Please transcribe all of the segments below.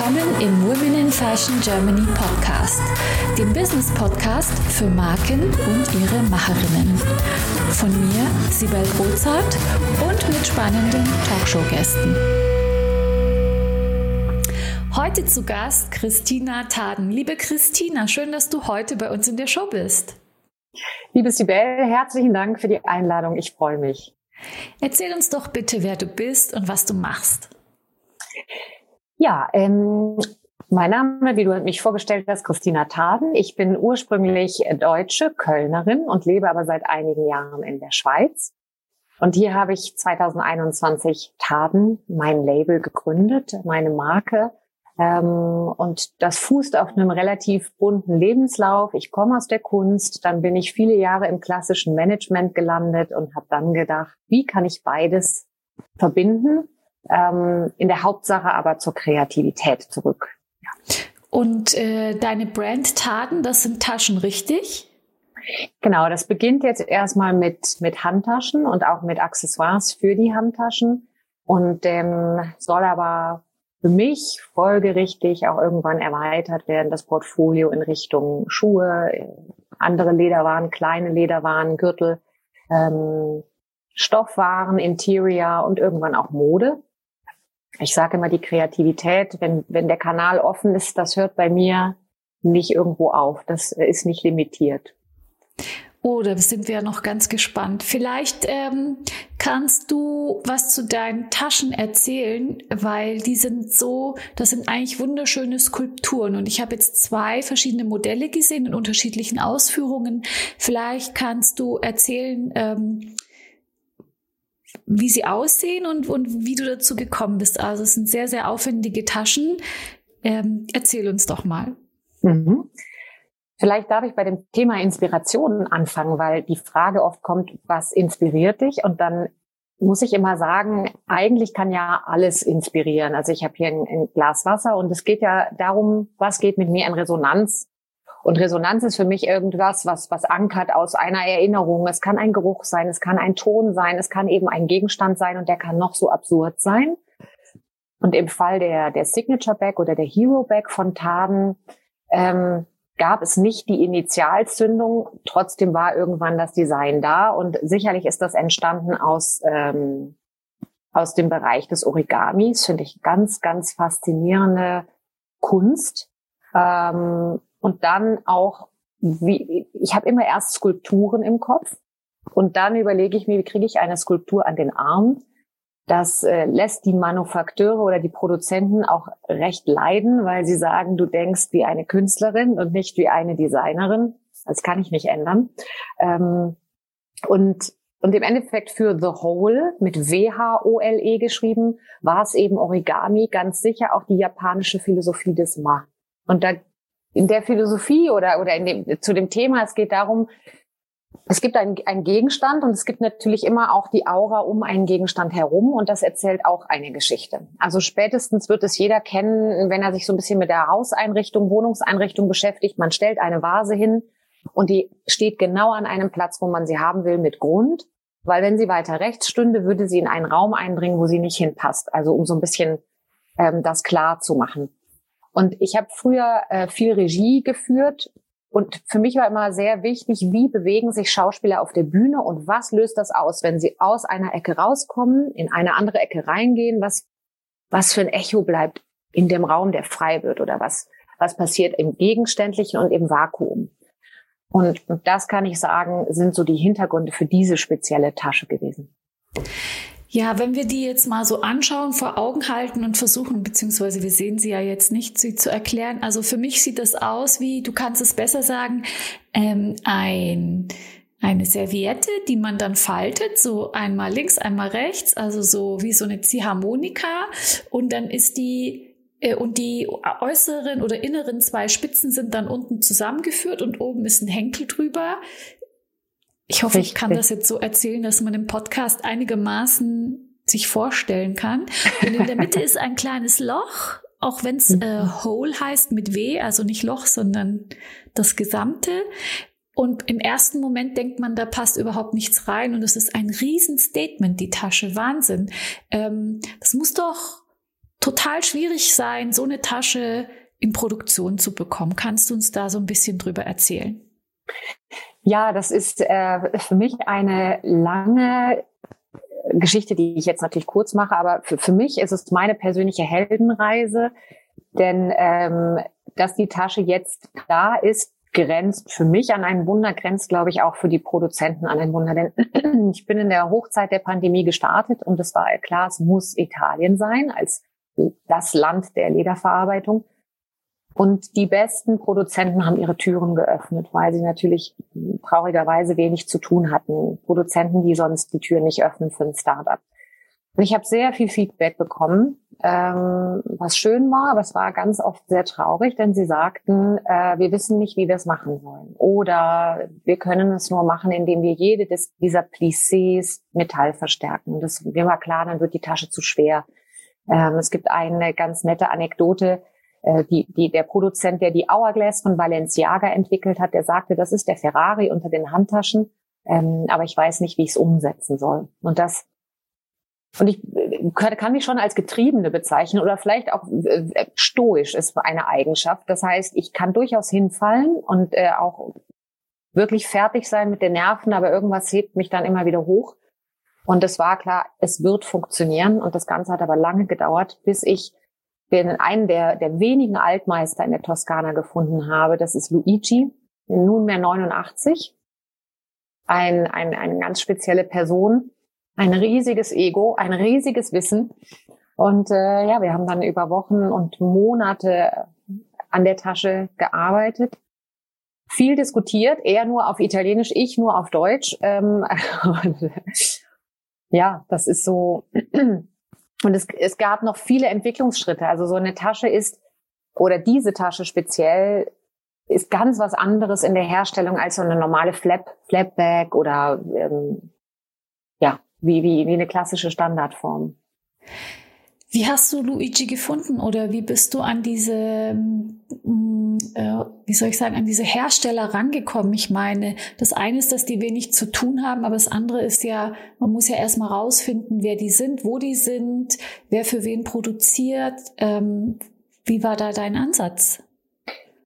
willkommen im Women in Fashion Germany Podcast, dem Business Podcast für Marken und ihre Macherinnen. Von mir, Sibel Rozart und mit spannenden Talkshow-Gästen. Heute zu Gast Christina Taden. Liebe Christina, schön, dass du heute bei uns in der Show bist. Liebe Sibel, herzlichen Dank für die Einladung. Ich freue mich. Erzähl uns doch bitte, wer du bist und was du machst. Ja, ähm, mein Name, wie du mich vorgestellt hast, Christina Taden. Ich bin ursprünglich Deutsche, Kölnerin und lebe aber seit einigen Jahren in der Schweiz. Und hier habe ich 2021 Taden, mein Label gegründet, meine Marke. Ähm, und das fußt auf einem relativ bunten Lebenslauf. Ich komme aus der Kunst, dann bin ich viele Jahre im klassischen Management gelandet und habe dann gedacht, wie kann ich beides verbinden? Ähm, in der Hauptsache aber zur Kreativität zurück. Ja. Und äh, deine Brand Taten, das sind Taschen, richtig? Genau, das beginnt jetzt erstmal mit, mit Handtaschen und auch mit Accessoires für die Handtaschen und ähm, soll aber für mich folgerichtig auch irgendwann erweitert werden, das Portfolio in Richtung Schuhe, andere Lederwaren, kleine Lederwaren, Gürtel, ähm, Stoffwaren, Interior und irgendwann auch Mode ich sage immer, die Kreativität, wenn, wenn der Kanal offen ist, das hört bei mir nicht irgendwo auf. Das ist nicht limitiert. Oh, da sind wir ja noch ganz gespannt. Vielleicht ähm, kannst du was zu deinen Taschen erzählen, weil die sind so, das sind eigentlich wunderschöne Skulpturen. Und ich habe jetzt zwei verschiedene Modelle gesehen in unterschiedlichen Ausführungen. Vielleicht kannst du erzählen, ähm, wie sie aussehen und, und wie du dazu gekommen bist. Also es sind sehr, sehr aufwendige Taschen. Ähm, erzähl uns doch mal. Mhm. Vielleicht darf ich bei dem Thema Inspirationen anfangen, weil die Frage oft kommt, was inspiriert dich? Und dann muss ich immer sagen, eigentlich kann ja alles inspirieren. Also ich habe hier ein, ein Glas Wasser und es geht ja darum, was geht mit mir in Resonanz und Resonanz ist für mich irgendwas, was, was ankert aus einer Erinnerung. Es kann ein Geruch sein, es kann ein Ton sein, es kann eben ein Gegenstand sein und der kann noch so absurd sein. Und im Fall der, der Signature Bag oder der Hero Bag von Taden ähm, gab es nicht die Initialzündung. Trotzdem war irgendwann das Design da und sicherlich ist das entstanden aus ähm, aus dem Bereich des Origamis. Finde ich ganz, ganz faszinierende Kunst. Ähm, und dann auch, wie, ich habe immer erst Skulpturen im Kopf und dann überlege ich mir, wie kriege ich eine Skulptur an den Arm. Das äh, lässt die Manufakteure oder die Produzenten auch recht leiden, weil sie sagen, du denkst wie eine Künstlerin und nicht wie eine Designerin. Das kann ich nicht ändern. Ähm, und und im Endeffekt für The Whole mit W-H-O-L-E geschrieben, war es eben Origami, ganz sicher auch die japanische Philosophie des Ma. Und da in der Philosophie oder, oder in dem, zu dem Thema, es geht darum, es gibt einen, einen Gegenstand und es gibt natürlich immer auch die Aura um einen Gegenstand herum und das erzählt auch eine Geschichte. Also spätestens wird es jeder kennen, wenn er sich so ein bisschen mit der Hauseinrichtung, Wohnungseinrichtung beschäftigt. Man stellt eine Vase hin und die steht genau an einem Platz, wo man sie haben will, mit Grund. Weil wenn sie weiter rechts stünde, würde sie in einen Raum eindringen, wo sie nicht hinpasst. Also um so ein bisschen ähm, das klar zu machen. Und ich habe früher äh, viel Regie geführt und für mich war immer sehr wichtig, wie bewegen sich Schauspieler auf der Bühne und was löst das aus, wenn sie aus einer Ecke rauskommen, in eine andere Ecke reingehen, was, was für ein Echo bleibt in dem Raum, der frei wird oder was, was passiert im Gegenständlichen und im Vakuum. Und, und das kann ich sagen, sind so die Hintergründe für diese spezielle Tasche gewesen. Ja, wenn wir die jetzt mal so anschauen, vor Augen halten und versuchen, beziehungsweise wir sehen sie ja jetzt nicht, sie zu erklären. Also für mich sieht das aus wie, du kannst es besser sagen, ähm, ein eine Serviette, die man dann faltet, so einmal links, einmal rechts, also so wie so eine Ziehharmonika. Und dann ist die äh, und die äußeren oder inneren zwei Spitzen sind dann unten zusammengeführt und oben ist ein Henkel drüber. Ich hoffe, Richtig. ich kann das jetzt so erzählen, dass man im Podcast einigermaßen sich vorstellen kann. Und in der Mitte ist ein kleines Loch, auch wenn es äh, Hole heißt mit W, also nicht Loch, sondern das Gesamte. Und im ersten Moment denkt man, da passt überhaupt nichts rein. Und es ist ein Riesenstatement, die Tasche. Wahnsinn. Ähm, das muss doch total schwierig sein, so eine Tasche in Produktion zu bekommen. Kannst du uns da so ein bisschen drüber erzählen? Ja, das ist äh, für mich eine lange Geschichte, die ich jetzt natürlich kurz mache, aber für, für mich ist es meine persönliche Heldenreise, denn ähm, dass die Tasche jetzt da ist, grenzt für mich an ein Wunder, grenzt, glaube ich, auch für die Produzenten an ein Wunder. Denn ich bin in der Hochzeit der Pandemie gestartet und es war klar, es muss Italien sein als das Land der Lederverarbeitung. Und die besten Produzenten haben ihre Türen geöffnet, weil sie natürlich traurigerweise wenig zu tun hatten. Produzenten, die sonst die Tür nicht öffnen für ein Startup. Und ich habe sehr viel Feedback bekommen, ähm, was schön war, aber es war ganz oft sehr traurig, denn sie sagten, äh, wir wissen nicht, wie wir es machen sollen. Oder wir können es nur machen, indem wir jede des, dieser Plissés Metall verstärken. Das mir war klar, dann wird die Tasche zu schwer. Ähm, es gibt eine ganz nette Anekdote, äh, die, die, der Produzent, der die Hourglass von Balenciaga entwickelt hat, der sagte, das ist der Ferrari unter den Handtaschen, ähm, aber ich weiß nicht, wie ich es umsetzen soll. Und das und ich äh, kann mich schon als Getriebene bezeichnen oder vielleicht auch äh, stoisch ist eine Eigenschaft. Das heißt, ich kann durchaus hinfallen und äh, auch wirklich fertig sein mit den Nerven, aber irgendwas hebt mich dann immer wieder hoch. Und es war klar, es wird funktionieren. Und das Ganze hat aber lange gedauert, bis ich einen der, der wenigen Altmeister in der Toskana gefunden habe. Das ist Luigi, nunmehr 89. Ein, ein, eine ganz spezielle Person, ein riesiges Ego, ein riesiges Wissen. Und äh, ja, wir haben dann über Wochen und Monate an der Tasche gearbeitet. Viel diskutiert, er nur auf Italienisch, ich nur auf Deutsch. Ähm, ja, das ist so und es, es gab noch viele Entwicklungsschritte. Also so eine Tasche ist, oder diese Tasche speziell, ist ganz was anderes in der Herstellung als so eine normale Flap, Flapback oder ähm, ja, wie, wie, wie eine klassische Standardform. Wie hast du Luigi gefunden oder wie bist du an diese, mm, äh, wie soll ich sagen, an diese Hersteller rangekommen? Ich meine, das eine ist, dass die wenig zu tun haben, aber das andere ist ja, man muss ja erstmal rausfinden, wer die sind, wo die sind, wer für wen produziert. Ähm, wie war da dein Ansatz?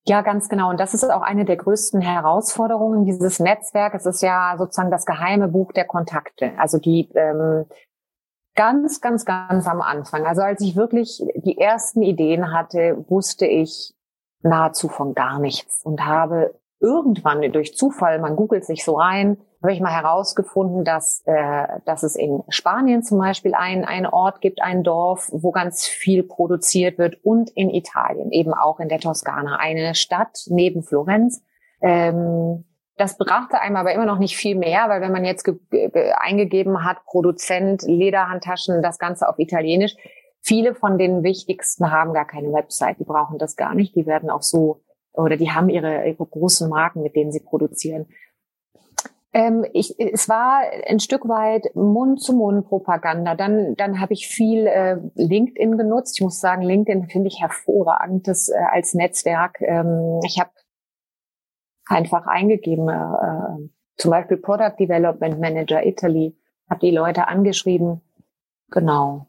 Ja, ganz genau. Und das ist auch eine der größten Herausforderungen dieses Netzwerks. Es ist ja sozusagen das geheime Buch der Kontakte. Also die ähm, ganz, ganz, ganz am Anfang. Also als ich wirklich die ersten Ideen hatte, wusste ich nahezu von gar nichts und habe irgendwann durch Zufall, man googelt sich so rein, habe ich mal herausgefunden, dass, äh, dass es in Spanien zum Beispiel ein, ein Ort gibt, ein Dorf, wo ganz viel produziert wird und in Italien, eben auch in der Toskana, eine Stadt neben Florenz, ähm, das brachte einem aber immer noch nicht viel mehr, weil wenn man jetzt eingegeben hat, Produzent, Lederhandtaschen, das Ganze auf Italienisch, viele von den wichtigsten haben gar keine Website, die brauchen das gar nicht, die werden auch so, oder die haben ihre, ihre großen Marken, mit denen sie produzieren. Ähm, ich, es war ein Stück weit Mund-zu-Mund-Propaganda. Dann, dann habe ich viel äh, LinkedIn genutzt. Ich muss sagen, LinkedIn finde ich hervorragend das, äh, als Netzwerk. Ähm, ich habe einfach eingegeben, äh, äh, zum Beispiel Product Development Manager Italy, habe die Leute angeschrieben. Genau.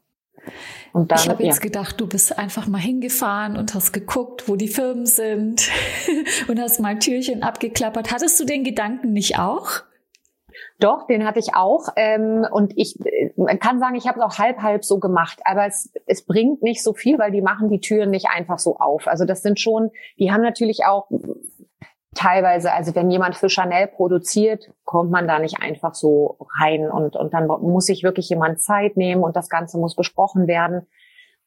Und dann, ich habe jetzt ja. gedacht, du bist einfach mal hingefahren und hast geguckt, wo die Firmen sind und hast mal Türchen abgeklappert. Hattest du den Gedanken nicht auch? Doch, den hatte ich auch. Ähm, und ich man kann sagen, ich habe es auch halb halb so gemacht. Aber es, es bringt nicht so viel, weil die machen die Türen nicht einfach so auf. Also das sind schon, die haben natürlich auch teilweise, also wenn jemand für Chanel produziert, kommt man da nicht einfach so rein und, und dann muss sich wirklich jemand Zeit nehmen und das Ganze muss besprochen werden.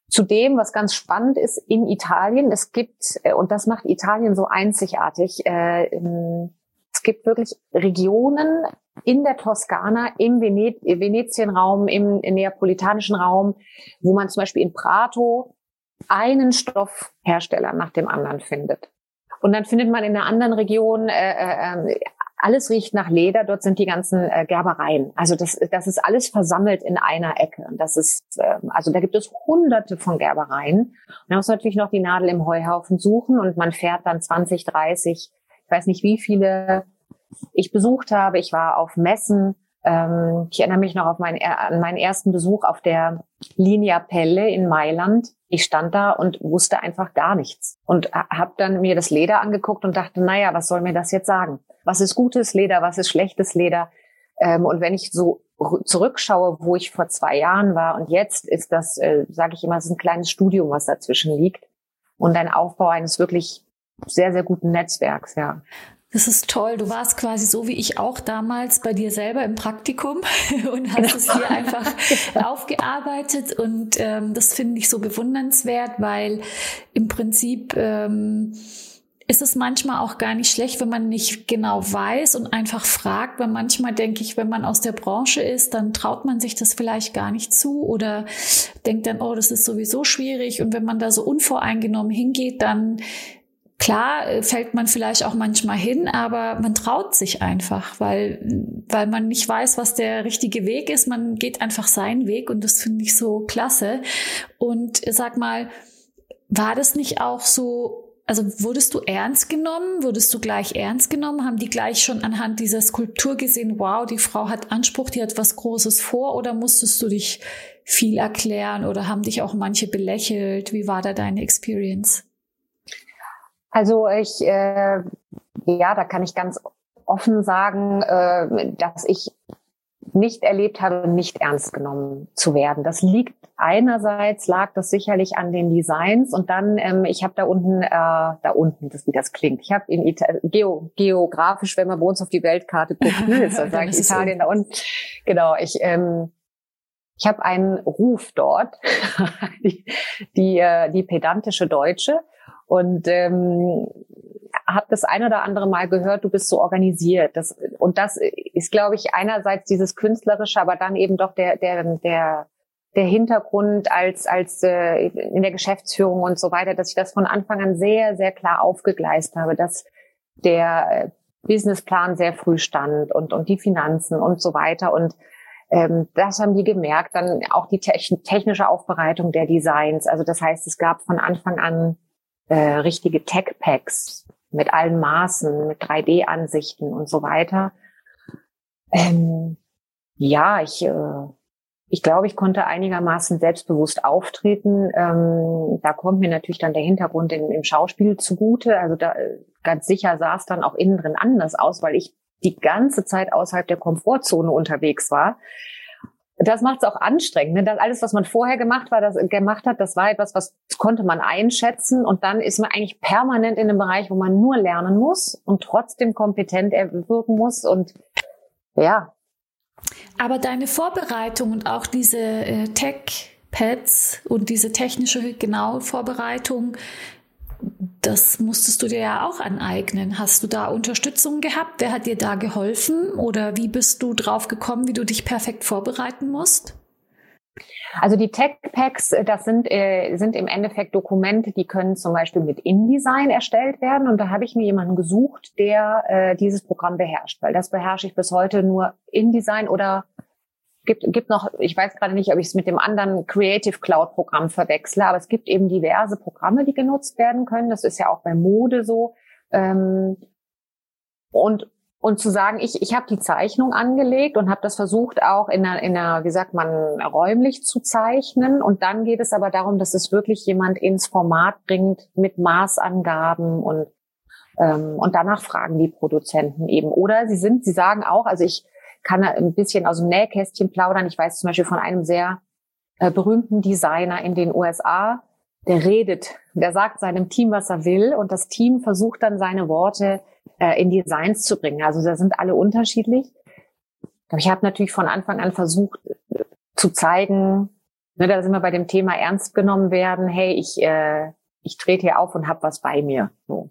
Zudem, was ganz spannend ist, in Italien, es gibt, äh, und das macht Italien so einzigartig, äh, es gibt wirklich Regionen in der Toskana, im Venezienraum, im, im neapolitanischen Raum, wo man zum Beispiel in Prato einen Stoffhersteller nach dem anderen findet. Und dann findet man in einer anderen Region, äh, äh, äh, alles riecht nach Leder, dort sind die ganzen äh, Gerbereien. Also das, das ist alles versammelt in einer Ecke. Und das ist, äh, also da gibt es hunderte von Gerbereien. Und man muss natürlich noch die Nadel im Heuhaufen suchen und man fährt dann 20, 30, ich weiß nicht wie viele ich besucht habe. Ich war auf Messen Ähm, ich erinnere mich noch auf meinen, an meinen ersten Besuch auf der Linea Pelle in Mailand. Ich stand da und wusste einfach gar nichts und habe dann mir das Leder angeguckt und dachte, naja, was soll mir das jetzt sagen? Was ist gutes Leder? Was ist schlechtes Leder? Ähm, und wenn ich so zurückschaue, wo ich vor zwei Jahren war und jetzt ist das, äh, sage ich immer, es ist ein kleines Studium, was dazwischen liegt und ein Aufbau eines wirklich sehr, sehr guten Netzwerks, ja. Das ist toll. Du warst quasi so wie ich auch damals bei dir selber im Praktikum und hast es hier einfach aufgearbeitet. Und ähm, das finde ich so bewundernswert, weil im Prinzip ähm, ist es manchmal auch gar nicht schlecht, wenn man nicht genau weiß und einfach fragt, weil manchmal denke ich, wenn man aus der Branche ist, dann traut man sich das vielleicht gar nicht zu oder denkt dann, oh, das ist sowieso schwierig. Und wenn man da so unvoreingenommen hingeht, dann Klar äh, fällt man vielleicht auch manchmal hin, aber man traut sich einfach, weil, weil man nicht weiß, was der richtige Weg ist. Man geht einfach seinen Weg und das finde ich so klasse. Und sag mal, war das nicht auch so, also wurdest du ernst genommen? Wurdest du gleich ernst genommen? Haben die gleich schon anhand dieser Skulptur gesehen, wow, die Frau hat Anspruch, die hat was Großes vor oder musstest du dich viel erklären oder haben dich auch manche belächelt? Wie war da deine Experience? Also ich, äh, ja, da kann ich ganz offen sagen, äh, dass ich nicht erlebt habe, nicht ernst genommen zu werden. Das liegt einerseits lag das sicherlich an den Designs und dann ähm, ich habe da unten äh, da unten das wie das klingt. Ich habe in Ita Geo, geografisch, wenn man bei uns auf die Weltkarte guckt, ne, ist dann sage ich Italien da unten. Genau, ich ähm, ich habe einen Ruf dort, die die, äh, die pedantische Deutsche und ähm, habe das ein oder andere Mal gehört, du bist so organisiert. Das, und das ist, glaube ich, einerseits dieses künstlerische, aber dann eben doch der der der der Hintergrund als als äh, in der Geschäftsführung und so weiter, dass ich das von Anfang an sehr sehr klar aufgegleist habe, dass der Businessplan sehr früh stand und und die Finanzen und so weiter und ähm, das haben die gemerkt. Dann auch die technische Aufbereitung der Designs. Also das heißt, es gab von Anfang an äh, richtige Tech-Packs mit allen Maßen, mit 3D-Ansichten und so weiter. Ähm, ja, ich, äh, ich glaube, ich konnte einigermaßen selbstbewusst auftreten. Ähm, da kommt mir natürlich dann der Hintergrund in, im Schauspiel zugute. Also da ganz sicher sah es dann auch innen drin anders aus, weil ich die ganze Zeit außerhalb der Komfortzone unterwegs war das macht es auch anstrengend. Ne? Das alles, was man vorher gemacht war, das gemacht hat, das war etwas, was konnte man einschätzen und dann ist man eigentlich permanent in einem Bereich, wo man nur lernen muss und trotzdem kompetent wirken muss und ja. Aber deine Vorbereitung und auch diese äh, Tech-Pads und diese technische genaue Vorbereitung, das musstest du dir ja auch aneignen. Hast du da Unterstützung gehabt? Wer hat dir da geholfen? Oder wie bist du drauf gekommen, wie du dich perfekt vorbereiten musst? Also die Tech-Packs, äh, das sind, äh, sind im Endeffekt Dokumente, die können zum Beispiel mit InDesign erstellt werden. Und da habe ich mir jemanden gesucht, der äh, dieses Programm beherrscht, weil das beherrsche ich bis heute nur InDesign oder gibt, gibt noch, ich weiß gerade nicht, ob ich es mit dem anderen Creative Cloud Programm verwechsle, aber es gibt eben diverse Programme, die genutzt werden können. Das ist ja auch bei Mode so. Ähm, und und zu sagen, ich, ich habe die Zeichnung angelegt und habe das versucht auch in einer, in einer, wie sagt man, räumlich zu zeichnen. Und dann geht es aber darum, dass es wirklich jemand ins Format bringt mit Maßangaben und ähm, und danach fragen die Produzenten eben. Oder sie sind, sie sagen auch, also ich kann ein bisschen aus dem Nähkästchen plaudern. Ich weiß zum Beispiel von einem sehr äh, berühmten Designer in den USA, der redet, der sagt seinem Team, was er will und das Team versucht dann seine Worte äh, in Designs zu bringen. Also da sind alle unterschiedlich. Aber ich habe natürlich von Anfang an versucht äh, zu zeigen, ne, da sind wir bei dem Thema ernst genommen werden, hey, ich, äh, ich trete hier auf und habe was bei mir. So.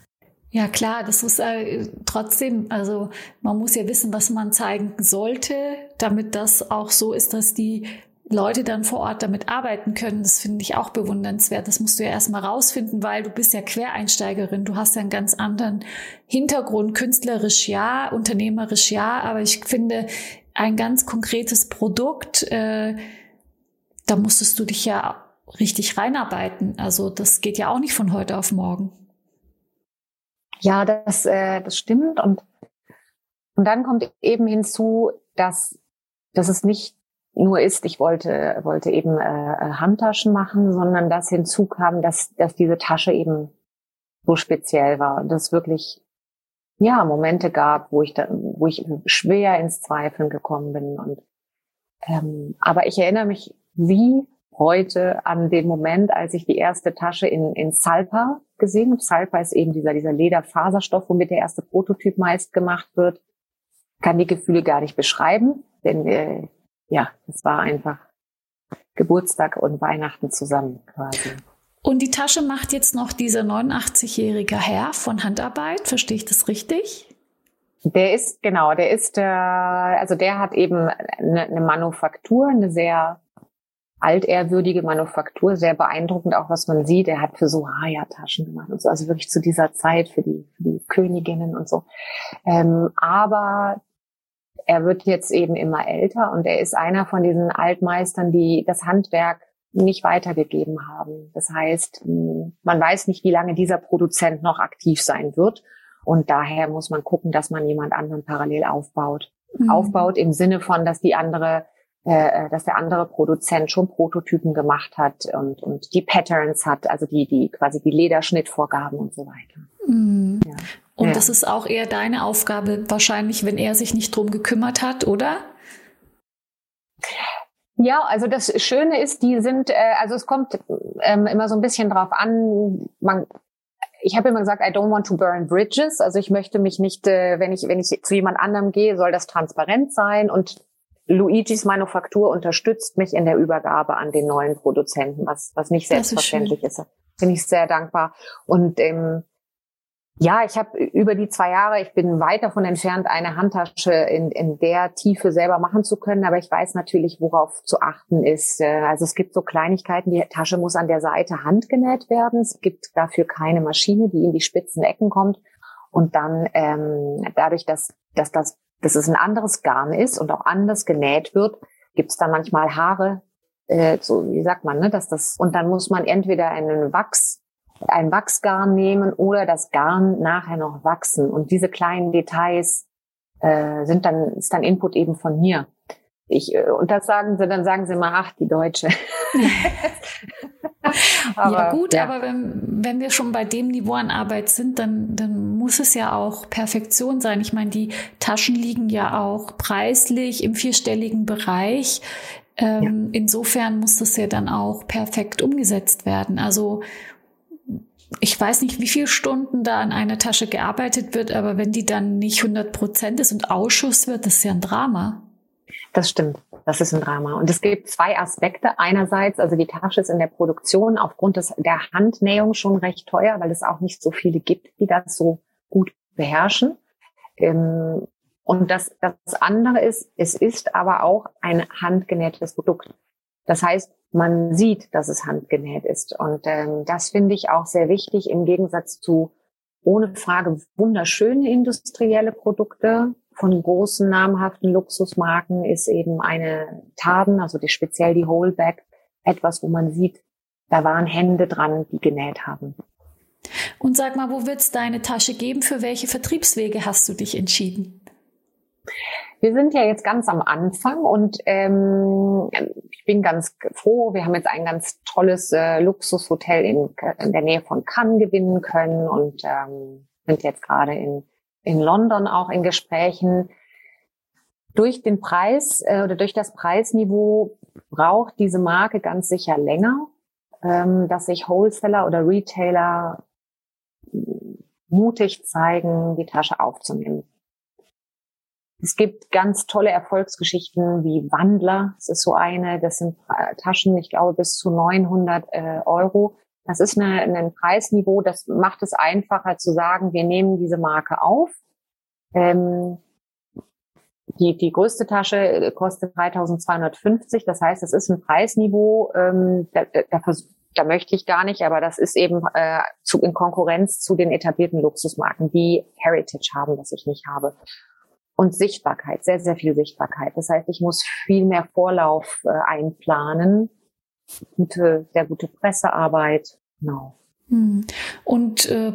Ja, klar, das ist äh, trotzdem, also man muss ja wissen, was man zeigen sollte, damit das auch so ist, dass die Leute dann vor Ort damit arbeiten können. Das finde ich auch bewundernswert. Das musst du ja erstmal rausfinden, weil du bist ja Quereinsteigerin. Du hast ja einen ganz anderen Hintergrund, künstlerisch ja, unternehmerisch ja, aber ich finde ein ganz konkretes Produkt, äh, da musstest du dich ja richtig reinarbeiten. Also das geht ja auch nicht von heute auf morgen. Ja, das, äh, das stimmt. Und, und dann kommt eben hinzu, dass, dass es nicht nur ist, ich wollte, wollte eben äh, äh Handtaschen machen, sondern dass hinzu kam, dass, dass diese Tasche eben so speziell war. Und das wirklich, ja, Momente gab, wo ich da, wo ich schwer ins Zweifeln gekommen bin. Und ähm, aber ich erinnere mich wie heute an den Moment, als ich die erste Tasche in, in Salpa gesehen. Salpa ist eben dieser, dieser Lederfaserstoff, womit der erste Prototyp meist gemacht wird. Kann die Gefühle gar nicht beschreiben, denn äh, ja, es war einfach Geburtstag und Weihnachten zusammen quasi. Und die Tasche macht jetzt noch dieser 89-jährige Herr von Handarbeit, verstehe ich das richtig? Der ist, genau, der ist, äh, also der hat eben eine, eine Manufaktur, eine sehr altehrwürdige Manufaktur, sehr beeindruckend auch, was man sieht. Er hat für so Haya-Taschen gemacht und so, also wirklich zu dieser Zeit für die, für die Königinnen und so. Ähm, aber er wird jetzt eben immer älter und er ist einer von diesen Altmeistern, die das Handwerk nicht weitergegeben haben. Das heißt, man weiß nicht, wie lange dieser Produzent noch aktiv sein wird. Und daher muss man gucken, dass man jemand anderen parallel aufbaut. Mhm. Aufbaut im Sinne von, dass die andere äh, dass der andere Produzent schon Prototypen gemacht hat und, und die Patterns hat, also die, die quasi die Lederschnittvorgaben und so weiter. Mhm. Ja. Und ja. das ist auch eher deine Aufgabe wahrscheinlich, wenn er sich nicht drum gekümmert hat, oder? Ja, also das Schöne ist, die sind, äh, also es kommt ähm, immer so ein bisschen drauf an, man ich habe immer gesagt, I don't want to burn bridges. Also ich möchte mich nicht, äh, wenn ich wenn ich zu jemand anderem gehe, soll das transparent sein und Luigis Manufaktur unterstützt mich in der Übergabe an den neuen Produzenten, was, was nicht selbstverständlich ist. ist. Bin ich sehr dankbar. Und ähm, ja, ich habe über die zwei Jahre, ich bin weit davon entfernt, eine Handtasche in, in der Tiefe selber machen zu können, aber ich weiß natürlich, worauf zu achten ist. Äh, also es gibt so Kleinigkeiten, die Tasche muss an der Seite handgenäht werden. Es gibt dafür keine Maschine, die in die spitzen Ecken kommt. Und dann ähm, dadurch, dass, dass das dass es ein anderes Garn ist und auch anders genäht wird, gibt es da manchmal Haare, äh, so wie sagt man, ne, dass das und dann muss man entweder einen Wachs, ein Wachsgarn nehmen oder das Garn nachher noch wachsen und diese kleinen Details äh, sind dann ist dann Input eben von mir. Ich, äh, und das sagen sie, dann sagen sie mal, ach, die Deutsche. aber, ja gut, ja. aber wenn, wenn wir schon bei dem Niveau an Arbeit sind, dann, dann muss es ja auch Perfektion sein. Ich meine, die Taschen liegen ja auch preislich im vierstelligen Bereich. Ähm, ja. Insofern muss das ja dann auch perfekt umgesetzt werden. Also ich weiß nicht, wie viele Stunden da an einer Tasche gearbeitet wird, aber wenn die dann nicht 100 Prozent ist und Ausschuss wird, das ist ja ein Drama. Das stimmt. Das ist ein Drama. Und es gibt zwei Aspekte. Einerseits, also die Tasche ist in der Produktion aufgrund des, der Handnähung schon recht teuer, weil es auch nicht so viele gibt, die das so gut beherrschen. Ähm, und das, das andere ist, es ist aber auch ein handgenähtes Produkt. Das heißt, man sieht, dass es handgenäht ist. Und ähm, das finde ich auch sehr wichtig im Gegensatz zu ohne Frage wunderschöne industrielle Produkte, von großen namhaften Luxusmarken ist eben eine Taden, also die, speziell die Holeback, etwas, wo man sieht, da waren Hände dran, die genäht haben. Und sag mal, wo wird es deine Tasche geben? Für welche Vertriebswege hast du dich entschieden? Wir sind ja jetzt ganz am Anfang und ähm, ich bin ganz froh. Wir haben jetzt ein ganz tolles äh, Luxushotel in, in der Nähe von Cannes gewinnen können und ähm, sind jetzt gerade in in London auch in Gesprächen. Durch den Preis äh, oder durch das Preisniveau braucht diese Marke ganz sicher länger, ähm, dass sich Wholesaler oder Retailer mutig zeigen, die Tasche aufzunehmen. Es gibt ganz tolle Erfolgsgeschichten wie Wandler. Das ist so eine. Das sind äh, Taschen, ich glaube, bis zu 900 äh, Euro. Das ist eine, ein Preisniveau, das macht es einfacher zu sagen, wir nehmen diese Marke auf. Ähm, die, die größte Tasche äh, kostet 3250. Das heißt, es ist ein Preisniveau, ähm, da, da, da möchte ich gar nicht, aber das ist eben äh, zu, in Konkurrenz zu den etablierten Luxusmarken, die Heritage haben, das ich nicht habe. Und Sichtbarkeit, sehr, sehr viel Sichtbarkeit. Das heißt, ich muss viel mehr Vorlauf äh, einplanen. Gute, sehr gute Pressearbeit. Genau. Hm. Und äh,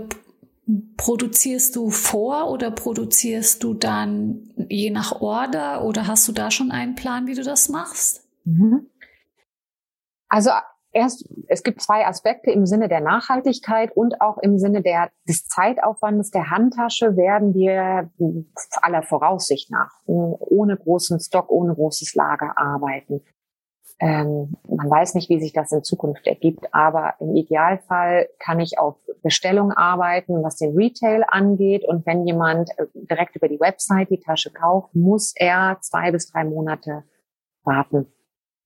Produzierst du vor oder produzierst du dann je nach Order oder hast du da schon einen Plan, wie du das machst? Mhm. Also erst, es gibt zwei Aspekte im Sinne der Nachhaltigkeit und auch im Sinne der, des Zeitaufwandes der Handtasche werden wir aller Voraussicht nach ohne großen Stock, ohne großes Lager arbeiten. Ähm, man weiß nicht, wie sich das in Zukunft ergibt, aber im Idealfall kann ich auf Bestellung arbeiten, was den Retail angeht. Und wenn jemand äh, direkt über die Website die Tasche kauft, muss er zwei bis drei Monate warten.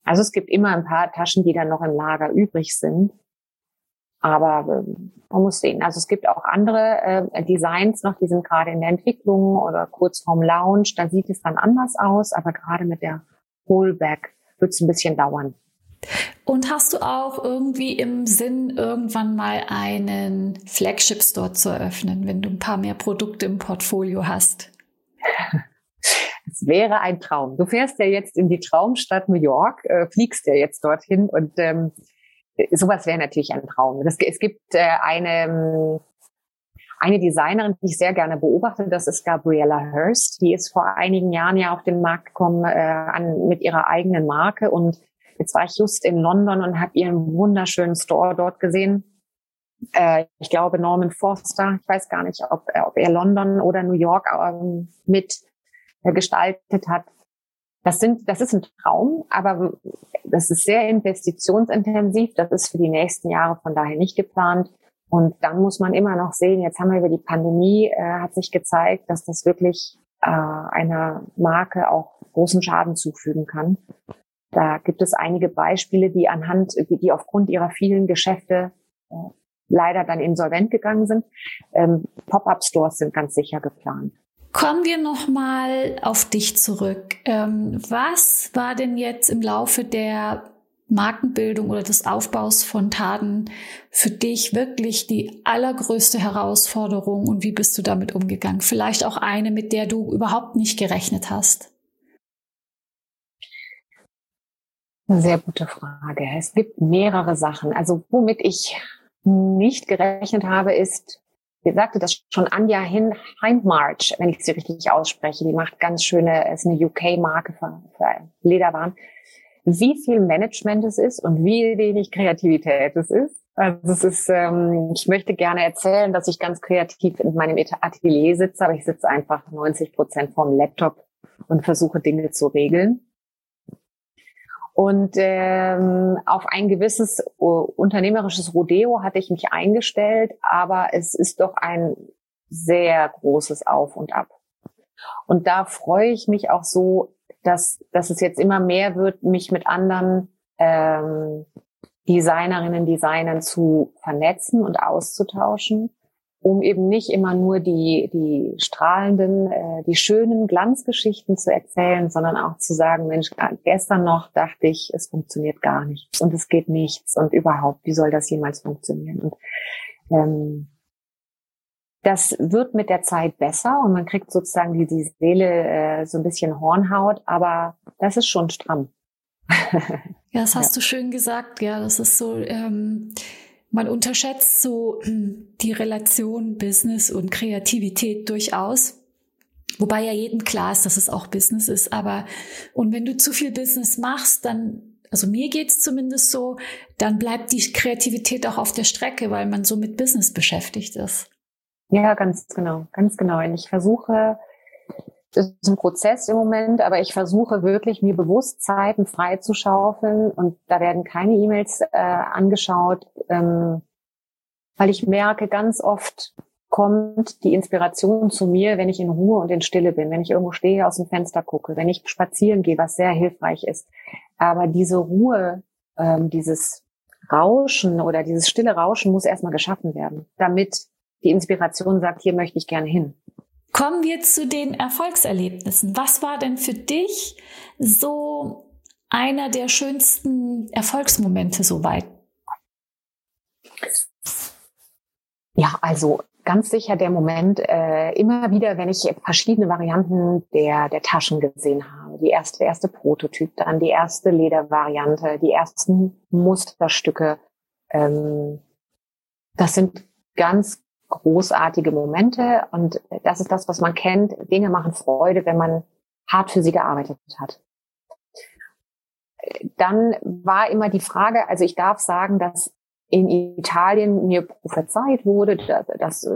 Also es gibt immer ein paar Taschen, die dann noch im Lager übrig sind. Aber äh, man muss sehen. Also es gibt auch andere äh, Designs noch, die sind gerade in der Entwicklung oder kurz vorm Launch. Da sieht es dann anders aus. Aber gerade mit der Pullback wird es ein bisschen dauern. Und hast du auch irgendwie im Sinn, irgendwann mal einen Flagship Store zu eröffnen, wenn du ein paar mehr Produkte im Portfolio hast? Es wäre ein Traum. Du fährst ja jetzt in die Traumstadt New York, äh, fliegst ja jetzt dorthin und ähm, sowas wäre natürlich ein Traum. Das, es gibt äh, eine eine Designerin, die ich sehr gerne beobachte, das ist Gabriella Hurst. Die ist vor einigen Jahren ja auf den Markt gekommen äh, an, mit ihrer eigenen Marke. Und jetzt war ich just in London und habe ihren wunderschönen Store dort gesehen. Äh, ich glaube Norman Forster, ich weiß gar nicht, ob, ob er London oder New York ähm, mit äh, gestaltet hat. Das sind, das ist ein Traum, aber das ist sehr investitionsintensiv. Das ist für die nächsten Jahre von daher nicht geplant. Und dann muss man immer noch sehen, jetzt haben wir über die Pandemie, äh, hat sich gezeigt, dass das wirklich äh, einer Marke auch großen Schaden zufügen kann. Da gibt es einige Beispiele, die anhand, die aufgrund ihrer vielen Geschäfte äh, leider dann insolvent gegangen sind. Ähm, Pop-up-Stores sind ganz sicher geplant. Kommen wir noch mal auf dich zurück. Ähm, was war denn jetzt im Laufe der Markenbildung oder des Aufbaus von Taten für dich wirklich die allergrößte Herausforderung und wie bist du damit umgegangen? Vielleicht auch eine, mit der du überhaupt nicht gerechnet hast. Eine sehr gute Frage. Es gibt mehrere Sachen. Also womit ich nicht gerechnet habe, ist, ihr sagte das schon Anja Hindmarch, wenn ich sie richtig ausspreche. Die macht ganz schöne, ist eine UK-Marke für, für Lederwaren wie viel Management es ist und wie wenig Kreativität es ist. Also es ist, ähm, ich möchte gerne erzählen, dass ich ganz kreativ in meinem Atelier sitze, aber ich sitze einfach 90 Prozent vorm Laptop und versuche Dinge zu regeln. Und ähm, auf ein gewisses uh, unternehmerisches Rodeo hatte ich mich eingestellt, aber es ist doch ein sehr großes Auf und Ab. Und da freue ich mich auch so, dass, dass es jetzt immer mehr wird, mich mit anderen ähm, Designerinnen, Designern zu vernetzen und auszutauschen, um eben nicht immer nur die, die strahlenden, äh, die schönen Glanzgeschichten zu erzählen, sondern auch zu sagen, Mensch, gestern noch dachte ich, es funktioniert gar nichts und es geht nichts und überhaupt, wie soll das jemals funktionieren? Und ähm, das wird mit der Zeit besser und man kriegt sozusagen die, die Seele äh, so ein bisschen Hornhaut, aber das ist schon stramm. ja, das hast ja. du schön gesagt. Ja, das ist so, ähm, man unterschätzt so hm, die Relation Business und Kreativität durchaus. Wobei ja jedem klar ist, dass es auch Business ist. Aber und wenn du zu viel Business machst, dann also mir geht's zumindest so, dann bleibt die Kreativität auch auf der Strecke, weil man so mit Business beschäftigt ist. Ja, ganz genau, ganz genau. Und ich versuche, das ist ein Prozess im Moment, aber ich versuche wirklich, mir bewusst Zeiten frei zu schaufeln und da werden keine E-Mails äh, angeschaut, ähm, weil ich merke, ganz oft kommt die Inspiration zu mir, wenn ich in Ruhe und in Stille bin, wenn ich irgendwo stehe, aus dem Fenster gucke, wenn ich spazieren gehe, was sehr hilfreich ist. Aber diese Ruhe, ähm, dieses Rauschen oder dieses stille Rauschen muss erstmal geschaffen werden, damit die Inspiration sagt, hier möchte ich gerne hin. Kommen wir zu den Erfolgserlebnissen. Was war denn für dich so einer der schönsten Erfolgsmomente soweit? Ja, also ganz sicher der Moment, äh, immer wieder, wenn ich verschiedene Varianten der, der Taschen gesehen habe. Die erste, der erste Prototyp, dann die erste Ledervariante, die ersten Musterstücke. Ähm, das sind ganz großartige Momente und das ist das, was man kennt. Dinge machen Freude, wenn man hart für sie gearbeitet hat. Dann war immer die Frage, also ich darf sagen, dass in Italien mir prophezeit wurde, dass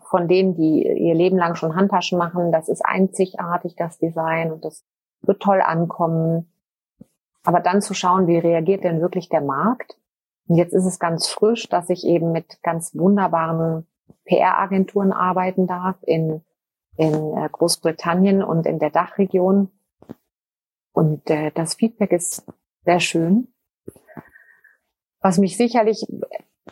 von denen, die ihr Leben lang schon Handtaschen machen, das ist einzigartig, das Design und das wird toll ankommen. Aber dann zu schauen, wie reagiert denn wirklich der Markt? Und jetzt ist es ganz frisch, dass ich eben mit ganz wunderbaren PR-Agenturen arbeiten darf in, in äh, Großbritannien und in der Dachregion. Und äh, das Feedback ist sehr schön. Was mich sicherlich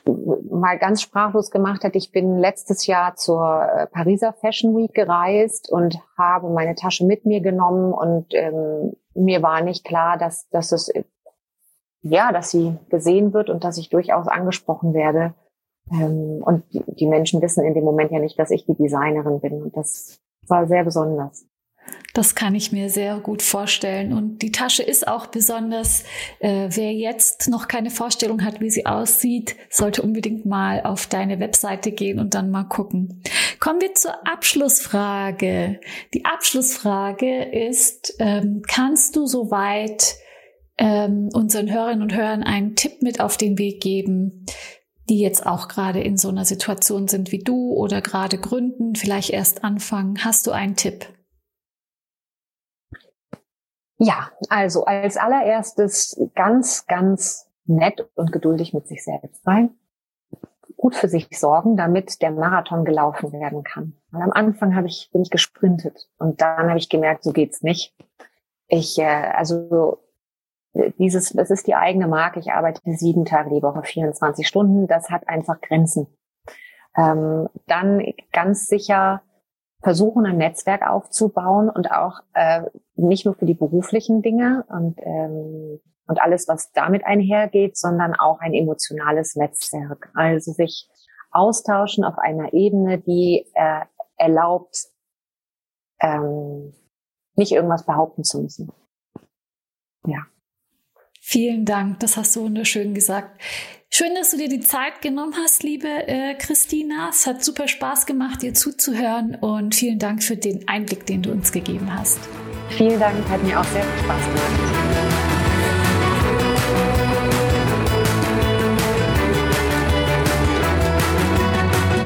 mal ganz sprachlos gemacht hat, ich bin letztes Jahr zur äh, Pariser Fashion Week gereist und habe meine Tasche mit mir genommen und ähm, mir war nicht klar, dass, dass es ja, dass sie gesehen wird und dass ich durchaus angesprochen werde. Ähm, und die, die Menschen wissen in dem Moment ja nicht, dass ich die Designerin bin. Und das war sehr besonders. Das kann ich mir sehr gut vorstellen. Und die Tasche ist auch besonders. Äh, wer jetzt noch keine Vorstellung hat, wie sie aussieht, sollte unbedingt mal auf deine Webseite gehen und dann mal gucken. Kommen wir zur Abschlussfrage. Die Abschlussfrage ist, ähm, kannst du soweit ähm, unseren Hörerinnen und Hörern einen Tipp mit auf den Weg geben, die jetzt auch gerade in so einer Situation sind wie du oder gerade gründen, vielleicht erst anfangen? Hast du einen Tipp? Ja, also als allererstes ganz, ganz nett und geduldig mit sich selbst sein. Gut für sich sorgen, damit der Marathon gelaufen werden kann. Weil am Anfang habe ich, bin ich gesprintet und dann habe ich gemerkt, so geht's nicht. Ich, äh, also dieses, das ist die eigene Marke. Ich arbeite sieben Tage die Woche, 24 Stunden. Das hat einfach Grenzen. Ähm, dann ganz sicher versuchen, ein Netzwerk aufzubauen und auch äh, nicht nur für die beruflichen Dinge und, ähm, und alles, was damit einhergeht, sondern auch ein emotionales Netzwerk. Also sich austauschen auf einer Ebene, die äh, erlaubt, ähm, nicht irgendwas behaupten zu müssen. Ja. Vielen Dank, das hast du wunderschön gesagt. Schön, dass du dir die Zeit genommen hast, liebe äh, Christina. Es hat super Spaß gemacht, dir zuzuhören und vielen Dank für den Einblick, den du uns gegeben hast. Vielen Dank, hat mir auch sehr viel Spaß gemacht.